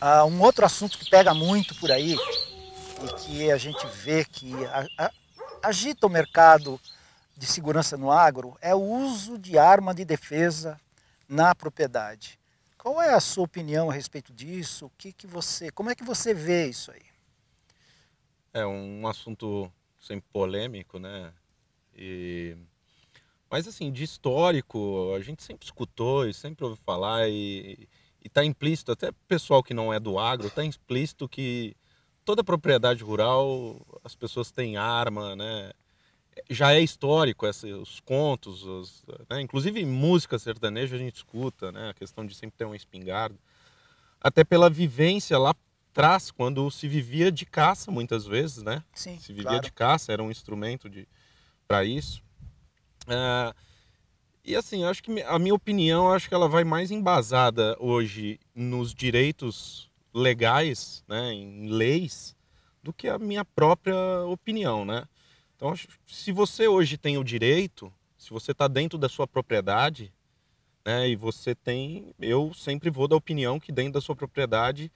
Ah, um outro assunto que pega muito por aí e que a gente vê que agita o mercado de segurança no agro é o uso de arma de defesa na propriedade. Qual é a sua opinião a respeito disso? O que, que você, como é que você vê isso aí? É um assunto sempre polêmico, né? E... Mas assim, de histórico, a gente sempre escutou e sempre ouviu falar e está implícito, até pessoal que não é do agro, está implícito que toda propriedade rural as pessoas têm arma, né? Já é histórico esse, os contos, os, né? inclusive música sertaneja a gente escuta, né? A questão de sempre ter uma espingarda, até pela vivência lá atrás, quando se vivia de caça muitas vezes, né? Sim, se vivia claro. de caça, era um instrumento de para isso. É, e assim, acho que a minha opinião, acho que ela vai mais embasada hoje nos direitos legais, né, em leis, do que a minha própria opinião, né? Então, se você hoje tem o direito, se você está dentro da sua propriedade, né, e você tem, eu sempre vou da opinião que dentro da sua propriedade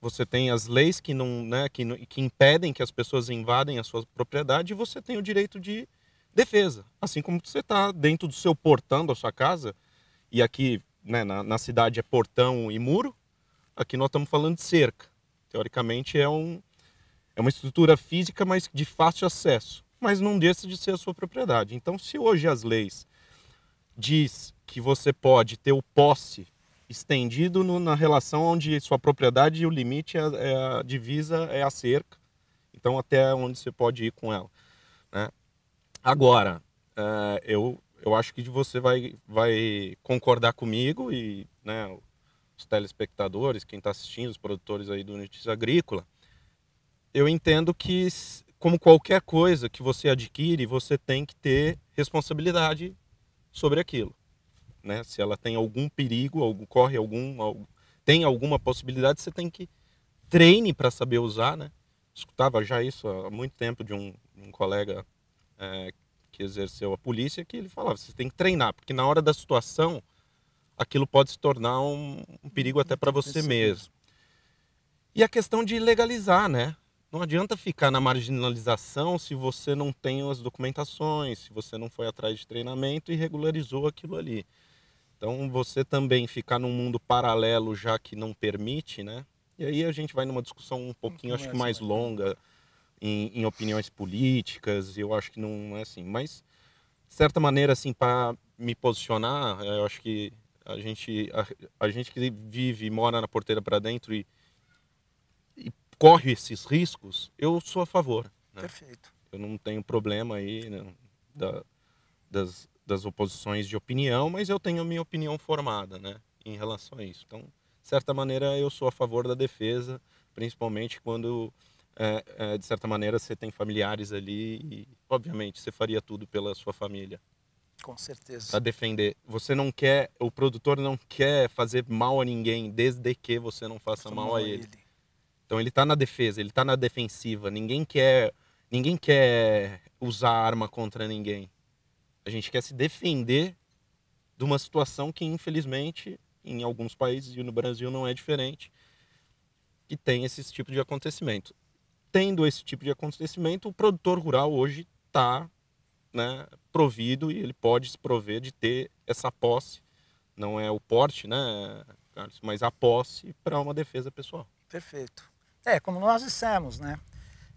você tem as leis que não, né, que, que impedem que as pessoas invadem a sua propriedade e você tem o direito de defesa. Assim como você está dentro do seu portão da sua casa, e aqui né, na, na, cidade é portão e muro, aqui nós estamos falando de cerca. Teoricamente é, um, é uma estrutura física, mas de fácil acesso, mas não deixa de ser a sua propriedade. Então, se hoje as leis diz que você pode ter o posse estendido no, na relação onde sua propriedade e o limite, é, é a divisa é a cerca, então até onde você pode ir com ela. Né? Agora, uh, eu, eu acho que você vai, vai concordar comigo e né, os telespectadores, quem está assistindo, os produtores aí do Notícia Agrícola, eu entendo que, como qualquer coisa que você adquire, você tem que ter responsabilidade sobre aquilo. Né? Se ela tem algum perigo, algum, corre algum, algum, tem alguma possibilidade, você tem que treine para saber usar, né? Escutava já isso há muito tempo de um, um colega é, que exerceu a polícia que ele falava, você tem que treinar, porque na hora da situação aquilo pode se tornar um, um perigo até para você mesmo. E a questão de legalizar, né? Não adianta ficar na marginalização se você não tem as documentações, se você não foi atrás de treinamento e regularizou aquilo ali. Então você também ficar num mundo paralelo já que não permite, né? E aí a gente vai numa discussão um pouquinho, acho que mais longa, em, em opiniões políticas, eu acho que não é assim. Mas, de certa maneira, assim, para me posicionar, eu acho que a gente, a, a gente que vive e mora na porteira para dentro e, e, corre esses riscos, eu sou a favor. Né? Perfeito. Eu não tenho problema aí né, da, das, das oposições de opinião, mas eu tenho a minha opinião formada né, em relação a isso. Então, de certa maneira, eu sou a favor da defesa, principalmente quando é, é, de certa maneira você tem familiares ali e, obviamente, você faria tudo pela sua família. Com certeza. Para defender. Você não quer, o produtor não quer fazer mal a ninguém, desde que você não faça mal, mal, a ele. ele. Então ele está na defesa, ele está na defensiva. Ninguém quer, ninguém quer usar arma contra ninguém. A gente quer se defender de uma situação que, infelizmente, em alguns países e no Brasil não é diferente, que tem esse tipo de acontecimento tendo esse tipo de acontecimento, o produtor rural hoje está né, provido e ele pode se prover de ter essa posse, não é o porte, né, Carlos, mas a posse para uma defesa pessoal. Perfeito. É, como nós dissemos, né?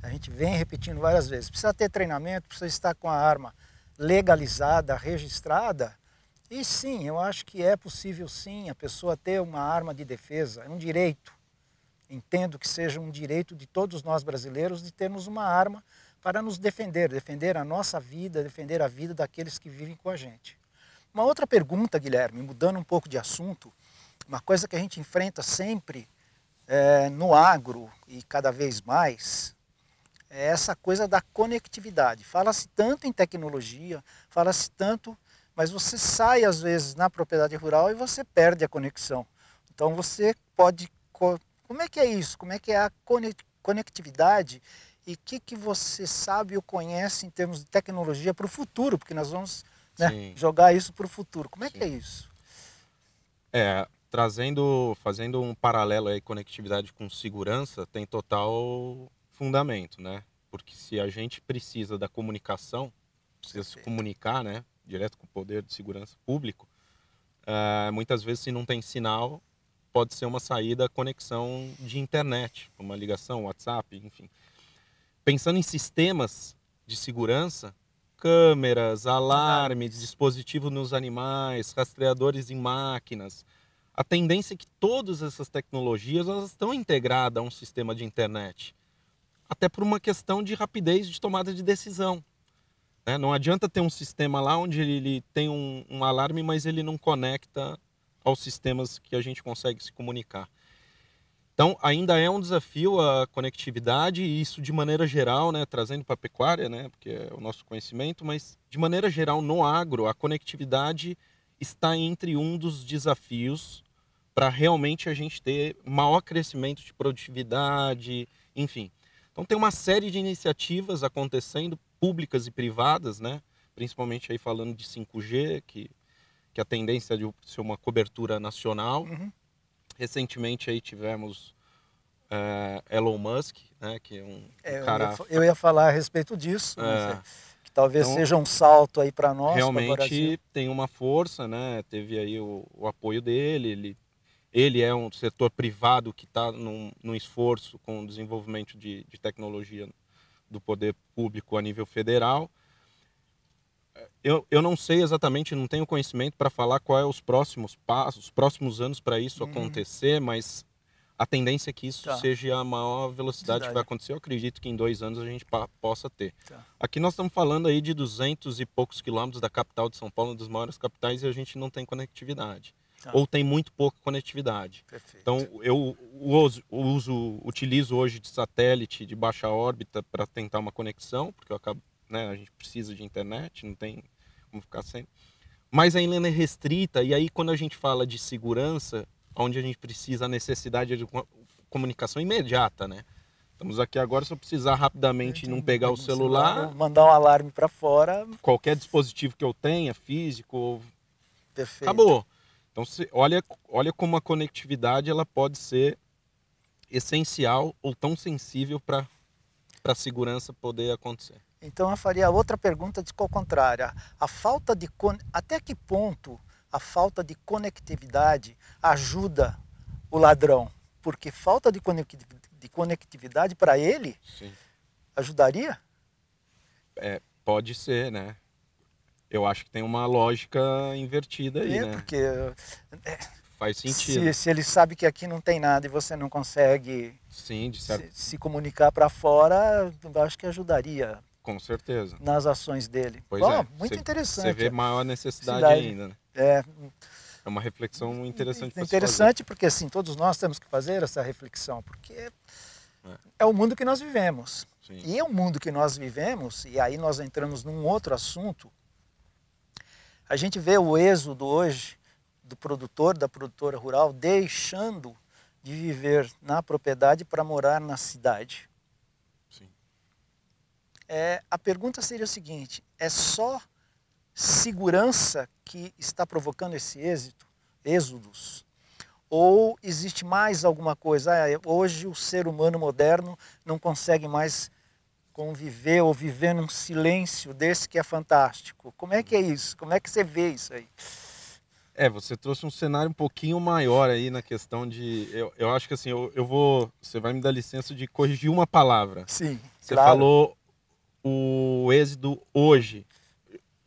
A gente vem repetindo várias vezes, precisa ter treinamento, precisa estar com a arma legalizada, registrada. E sim, eu acho que é possível sim a pessoa ter uma arma de defesa, é um direito entendo que seja um direito de todos nós brasileiros de termos uma arma para nos defender, defender a nossa vida, defender a vida daqueles que vivem com a gente. Uma outra pergunta, Guilherme, mudando um pouco de assunto, uma coisa que a gente enfrenta sempre é, no agro e cada vez mais é essa coisa da conectividade. Fala-se tanto em tecnologia, fala-se tanto, mas você sai às vezes na propriedade rural e você perde a conexão. Então você pode como é que é isso? Como é que é a conectividade e o que, que você sabe ou conhece em termos de tecnologia para o futuro? Porque nós vamos né? jogar isso para o futuro. Como é Sim. que é isso? É, trazendo, fazendo um paralelo aí, conectividade com segurança, tem total fundamento, né? Porque se a gente precisa da comunicação, precisa Perfeito. se comunicar, né? Direto com o poder de segurança público, uh, muitas vezes se não tem sinal, pode ser uma saída conexão de internet, uma ligação, WhatsApp, enfim. Pensando em sistemas de segurança, câmeras, alarmes, dispositivos nos animais, rastreadores em máquinas. A tendência é que todas essas tecnologias elas estão integradas a um sistema de internet, até por uma questão de rapidez de tomada de decisão. Né? Não adianta ter um sistema lá onde ele tem um, um alarme, mas ele não conecta aos sistemas que a gente consegue se comunicar. Então, ainda é um desafio a conectividade, e isso de maneira geral, né, trazendo para a pecuária, né, porque é o nosso conhecimento, mas de maneira geral no agro, a conectividade está entre um dos desafios para realmente a gente ter maior crescimento de produtividade, enfim. Então, tem uma série de iniciativas acontecendo, públicas e privadas, né, principalmente aí falando de 5G, que, que a tendência é de ser uma cobertura nacional. Uhum Recentemente aí tivemos uh, Elon Musk, né, que é um, é, cara... Eu ia, eu ia, falar a respeito disso, é, que talvez então, seja um salto aí para nós. Realmente tem uma força, né? Teve aí o, o apoio dele, ele ele é um setor privado que está num, num, esforço com o desenvolvimento de, de, tecnologia do poder público a nível federal eu, eu não sei exatamente, não tenho conhecimento para falar qual é os próximos passos, os próximos anos para isso uhum. acontecer, mas a tendência é que isso tá. seja a maior velocidade que vai acontecer. Eu acredito que em dois anos a gente possa ter. Tá. Aqui nós estamos falando aí de 200 e poucos quilômetros da capital de São Paulo, uma das maiores capitais, e a gente não tem conectividade. Tá. Ou tem muito pouca conectividade. Perfeito. Então eu uso, uso, utilizo hoje de satélite de baixa órbita para tentar uma conexão, porque eu acabo né? A gente precisa de internet, não tem como ficar sem. Mas ainda é restrita, e aí quando a gente fala de segurança, onde a gente precisa a necessidade de comunicação imediata, né? Estamos aqui agora, se eu precisar rapidamente não pegar o celular... Mandar um alarme para fora... Qualquer dispositivo que eu tenha, físico, Perfeito. acabou. Então, se, olha, olha como a conectividade ela pode ser essencial ou tão sensível para a segurança poder acontecer. Então eu faria outra pergunta de qual contrária. A falta de até que ponto a falta de conectividade ajuda o ladrão? Porque falta de conectividade para ele Sim. ajudaria? É, pode ser, né? Eu acho que tem uma lógica invertida aí, é, né? Porque é, faz sentido. Se, se, ele sabe que aqui não tem nada e você não consegue Sim, se, se, comunicar para fora, eu acho que ajudaria com certeza. Nas ações dele. Pois Bom, é. Muito cê, interessante. Você vê maior necessidade Cidade. ainda. Né? É. É uma reflexão interessante. Interessante porque assim todos nós temos que fazer essa reflexão, porque é, é o mundo que nós vivemos. Sim. E é o mundo que nós vivemos, e aí nós entramos num outro assunto. A gente vê o êxodo hoje do produtor, da produtora rural, deixando de viver na propriedade para morar na cidade. É, a pergunta seria o seguinte: é só segurança que está provocando esse êxito, êxodos? Ou existe mais alguma coisa? Ah, hoje o ser humano moderno não consegue mais conviver ou viver num silêncio desse que é fantástico. Como é que é isso? Como é que você vê isso aí? É, você trouxe um cenário um pouquinho maior aí na questão de. Eu, eu acho que assim, eu, eu vou. Você vai me dar licença de corrigir uma palavra. Sim. Você claro. falou o êxodo hoje,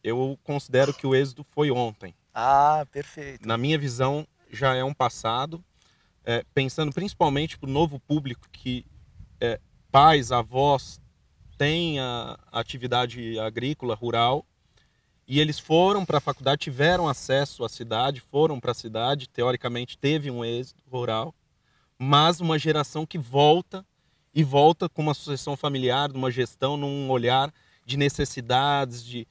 eu considero que o êxodo foi ontem. Ah, perfeito. Na minha visão, já é um passado. É, pensando principalmente para o novo público que é, pais, avós têm a atividade agrícola, rural, e eles foram para a faculdade, tiveram acesso à cidade, foram para a cidade, teoricamente teve um êxito rural, mas uma geração que volta e volta com uma sucessão familiar, de uma gestão num olhar de necessidades, de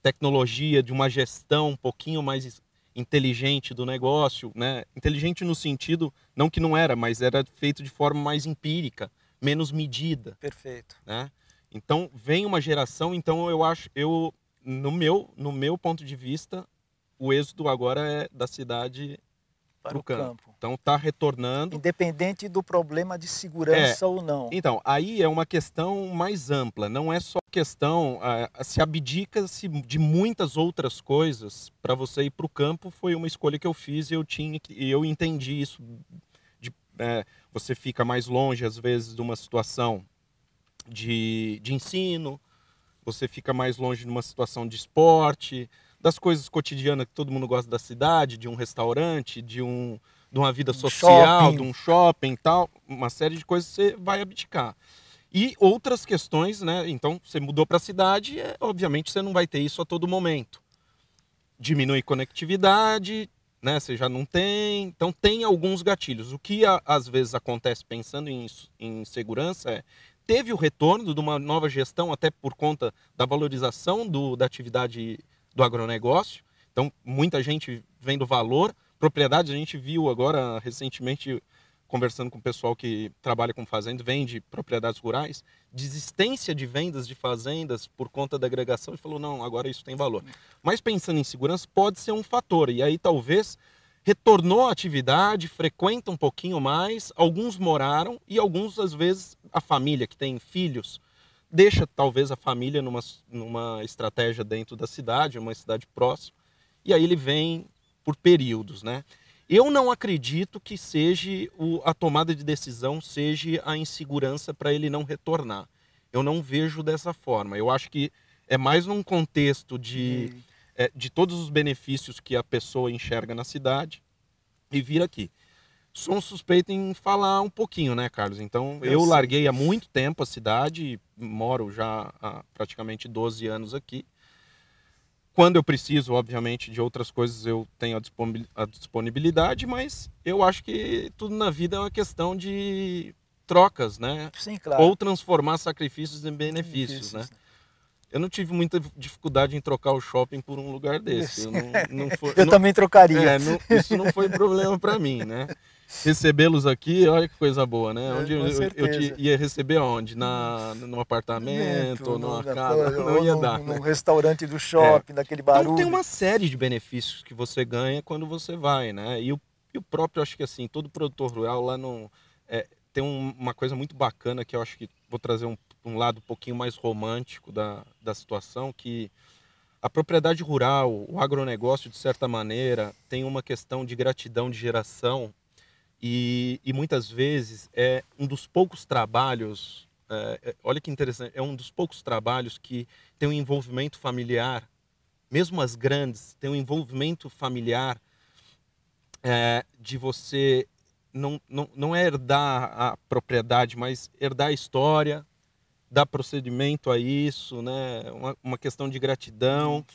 tecnologia, de uma gestão um pouquinho mais inteligente do negócio, né? Inteligente no sentido não que não era, mas era feito de forma mais empírica, menos medida. Perfeito. Né? Então vem uma geração, então eu acho, eu no meu, no meu ponto de vista, o êxodo agora é da cidade para o campo. campo. Então está retornando. Independente do problema de segurança é, ou não. Então, aí é uma questão mais ampla. Não é só questão. Uh, se abdica-se de muitas outras coisas para você ir para o campo. Foi uma escolha que eu fiz e eu, tinha, e eu entendi isso. De, é, você fica mais longe, às vezes, de uma situação de, de ensino, você fica mais longe de uma situação de esporte, das coisas cotidianas que todo mundo gosta da cidade, de um restaurante, de, um, de uma vida social, shopping. de um shopping tal, uma série de coisas você vai abdicar. E outras questões, né? Então, você mudou para a cidade, é, obviamente você não vai ter isso a todo momento. Diminui conectividade, né? Você já não tem. Então, tem alguns gatilhos. O que a, às vezes acontece pensando em, em segurança é teve o retorno de uma nova gestão, até por conta da valorização do, da atividade do agronegócio. Então, muita gente vendo valor. Propriedades, a gente viu agora recentemente, conversando com o pessoal que trabalha com fazenda, vende propriedades rurais, desistência de vendas de fazendas por conta da agregação e falou: não, agora isso tem valor. Mas pensando em segurança, pode ser um fator. E aí talvez retornou à atividade, frequenta um pouquinho mais, alguns moraram e alguns, às vezes, a família que tem filhos, deixa talvez a família numa, numa estratégia dentro da cidade, uma cidade próxima, e aí ele vem por períodos, né? Eu não acredito que seja o, a tomada de decisão seja a insegurança para ele não retornar. Eu não vejo dessa forma. Eu acho que é mais num contexto de hum é, de todos os benefícios que a pessoa enxerga na cidade e vir aqui. Sou um suspeito em falar um pouquinho, né, Carlos? Então, eu, eu larguei há muito tempo a cidade, moro já há praticamente 12 anos aqui. Quando eu preciso, obviamente, de outras coisas, eu tenho a disponibilidade, mas eu acho que tudo na vida é uma questão de trocas, né? Sim, claro. Ou transformar sacrifícios em benefícios, benefícios né? Eu não tive muita dificuldade em trocar o shopping por um lugar desse. Eu, não, não foi, eu não, também trocaria. É, isso não foi problema para mim, né? Recebê-los aqui, olha que coisa boa, né? É, onde eu, eu, te ia receber onde? Na, num apartamento, ou numa casa? Não, ia dar. Num, né? restaurante do shopping, é. daquele barulho. Então tem uma série de benefícios que você ganha quando você vai, né? E o, e o próprio, acho que assim, todo produtor rural lá não. É, tem um, uma coisa muito bacana que eu acho que vou trazer um um lado um pouquinho mais romântico da, da situação, que a propriedade rural, o agronegócio, de certa maneira, tem uma questão de gratidão de geração e, e muitas vezes é um dos poucos trabalhos, é, é, olha que interessante, é um dos poucos trabalhos que tem um envolvimento familiar, mesmo as grandes, tem um envolvimento familiar é, de você não, não, não é herdar a propriedade, mas herdar a história, dar procedimento a isso, né? uma, uma questão de gratidão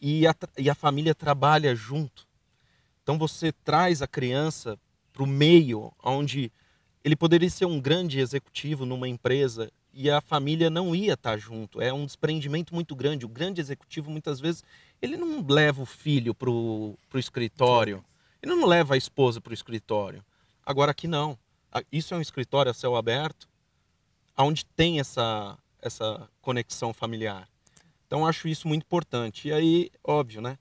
e a, e a família trabalha junto. Então você traz a criança para o meio onde ele poderia ser um grande executivo numa empresa e a família não ia estar tá junto. É um desprendimento muito grande. O grande executivo, muitas vezes, ele não leva o filho para o escritório, ele não leva a esposa para o escritório. Agora aqui não. Isso é um escritório a céu aberto, onde tem essa, essa conexão familiar. Então acho isso muito importante. E aí, óbvio, né?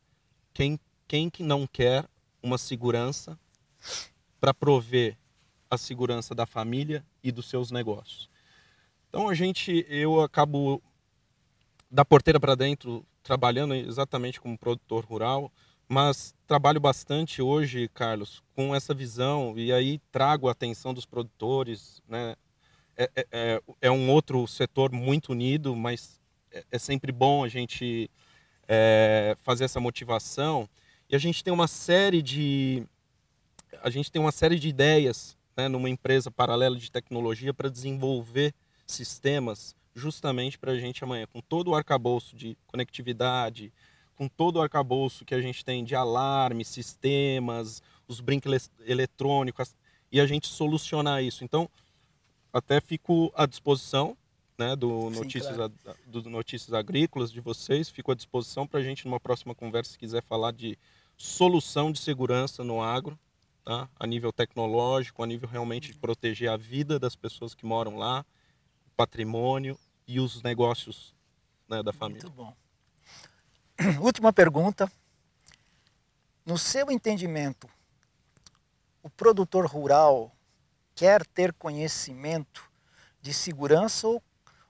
Quem, quem que não quer uma segurança para prover a segurança da família e dos seus negócios? Então a gente, eu acabo da porteira para dentro trabalhando exatamente como produtor rural, mas trabalho bastante hoje, Carlos, com essa visão e aí trago a atenção dos produtores, né, é, é, é, é um outro setor muito unido, mas é, é sempre bom a gente fazer essa motivação. E a gente tem uma série de a gente tem uma série de ideias né, numa empresa paralela de tecnologia para desenvolver sistemas justamente para a gente amanhã, com todo o arcabouço de conectividade, com todo o arcabouço que a gente tem de alarme, sistemas, os brincos eletrônicos, e a gente solucionar isso. Então, até fico à disposição né, do, Sim, Notícias, claro. do Notícias Agrícolas de vocês. Fico à disposição para a gente, numa próxima conversa, se quiser falar de solução de segurança no agro, tá? a nível tecnológico, a nível realmente de proteger a vida das pessoas que moram lá, o patrimônio e os negócios né, da família. Muito bom. última pergunta. No seu entendimento, o produtor rural quer ter conhecimento de segurança ou,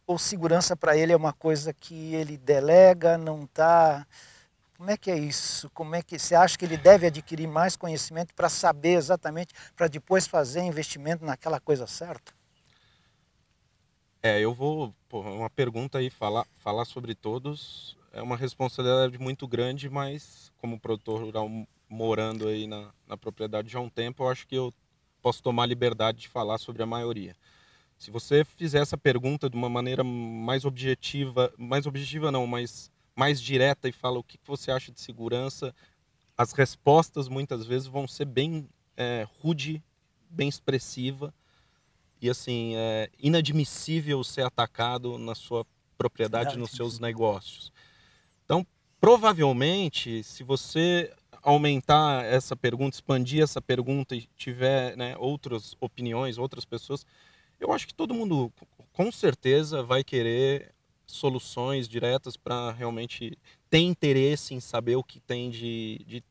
ou segurança para ele é uma coisa que ele delega, não está. Como é que é isso? Como é que você acha que ele deve adquirir mais conhecimento para saber exatamente, para depois fazer investimento naquela coisa certa? É, eu vou. Pô, uma pergunta aí, falar, falar sobre todos é uma responsabilidade muito grande, mas como produtor rural morando aí na, na propriedade já há um tempo, eu acho que eu posso tomar liberdade de falar sobre a maioria. Se você fizer essa pergunta de uma maneira mais objetiva, mais objetiva não, mas mais direta e fala o que você acha de segurança, as respostas muitas vezes vão ser bem é, rude, bem expressiva e assim é inadmissível ser atacado na sua propriedade, nos seus negócios. Então, provavelmente, se você aumentar essa pergunta, expandir essa pergunta e tiver né, outras opiniões, outras pessoas, eu acho que todo mundo com certeza vai querer soluções diretas para realmente ter interesse em saber o que tem de, de,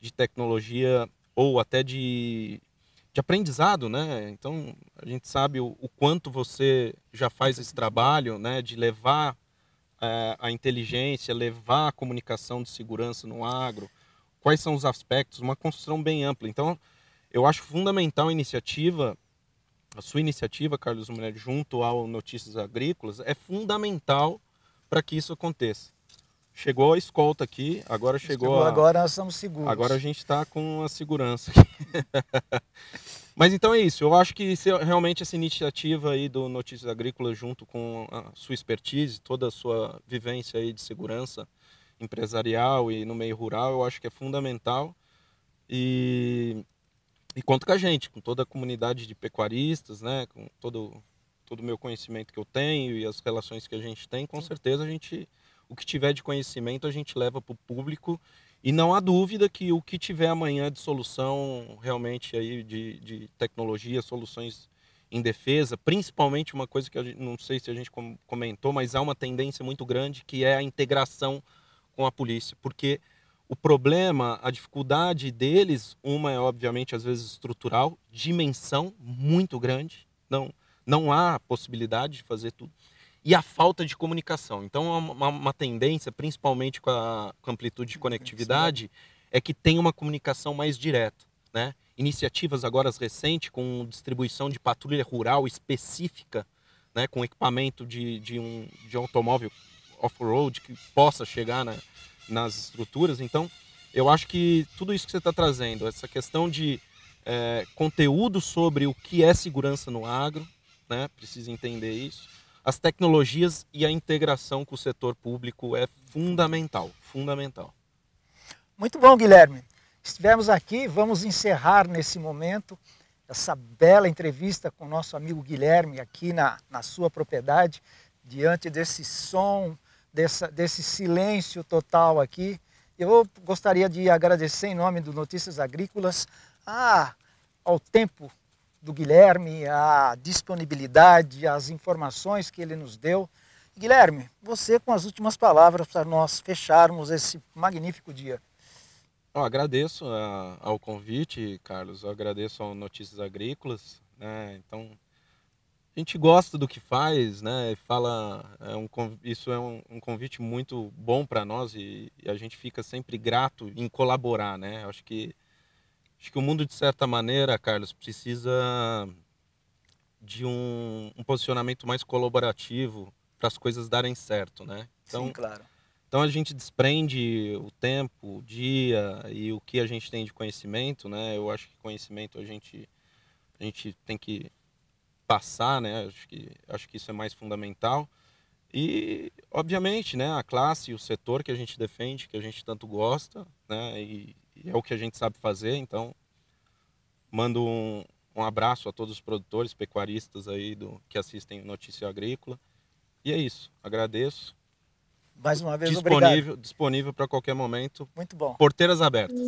de tecnologia ou até de, de aprendizado, né? Então a gente sabe o, o quanto você já faz esse trabalho, né? De levar é, a inteligência, levar a comunicação de segurança no agro, quais são os aspectos, uma construção bem ampla. Então eu acho fundamental a iniciativa, a sua iniciativa, Carlos Mulher, junto ao Notícias Agrícolas, é fundamental para que isso aconteça. Chegou a escolta aqui, agora chegou, chegou a... Agora nós estamos seguros. Agora a gente está com a segurança. Mas então é isso. Eu acho que realmente essa iniciativa aí do Notícias Agrícolas, junto com a sua expertise, toda a sua vivência aí de segurança empresarial e no meio rural, eu acho que é fundamental. E, e conta com a gente, com toda a comunidade de pecuaristas, né? Com todo todo o meu conhecimento que eu tenho e as relações que a gente tem, com certeza a gente o que tiver de conhecimento a gente leva para o público e não há dúvida que o que tiver amanhã de solução realmente aí de, de tecnologia, soluções em defesa, principalmente uma coisa que eu não sei se a gente comentou, mas há uma tendência muito grande que é a integração com a polícia, porque o problema, a dificuldade deles, uma é obviamente às vezes estrutural, dimensão muito grande, não não há possibilidade de fazer tudo e a falta de comunicação. Então, uma, uma tendência, principalmente com a, com a amplitude de conectividade, é que tem uma comunicação mais direta. Né? Iniciativas agora recentes com distribuição de patrulha rural específica, né? com equipamento de, de, um, de automóvel off-road que possa chegar na, nas estruturas. Então, eu acho que tudo isso que você está trazendo, essa questão de é, conteúdo sobre o que é segurança no agro, né? precisa entender isso as tecnologias e a integração com o setor público é fundamental, fundamental. Muito bom, Guilherme. Estivemos aqui, vamos encerrar nesse momento essa bela entrevista com o nosso amigo Guilherme aqui na, na sua propriedade, diante desse som, dessa, desse silêncio total aqui. Eu gostaria de agradecer em nome do Notícias Agrícolas a, ao tempo do Guilherme, a disponibilidade, as informações que ele nos deu. Guilherme, você com as últimas palavras para nós fecharmos esse magnífico dia. Eu agradeço a, ao convite, Carlos. Eu agradeço ao Notícias Agrícolas. Né? Então, a gente gosta do que faz, né? Fala, é um, isso é um, um convite muito bom para nós e, e, a gente fica sempre grato em colaborar, né? Acho que Acho que o mundo, de certa maneira, Carlos, precisa de um, um posicionamento mais colaborativo para as coisas darem certo, né? Então, Sim, claro. Então a gente desprende o tempo, o dia e o que a gente tem de conhecimento, né? Eu acho que conhecimento a gente a gente tem que passar, né? Acho que acho que isso é mais fundamental. E obviamente, né, a classe, o setor que a gente defende, que a gente tanto gosta, né? E, é o que a gente sabe fazer, então mando um, um abraço a todos os produtores, pecuaristas aí do que assistem Notícia Agrícola. E é isso, agradeço. Mais uma vez, disponível, obrigado. Disponível para qualquer momento. Muito bom. Porteiras abertas.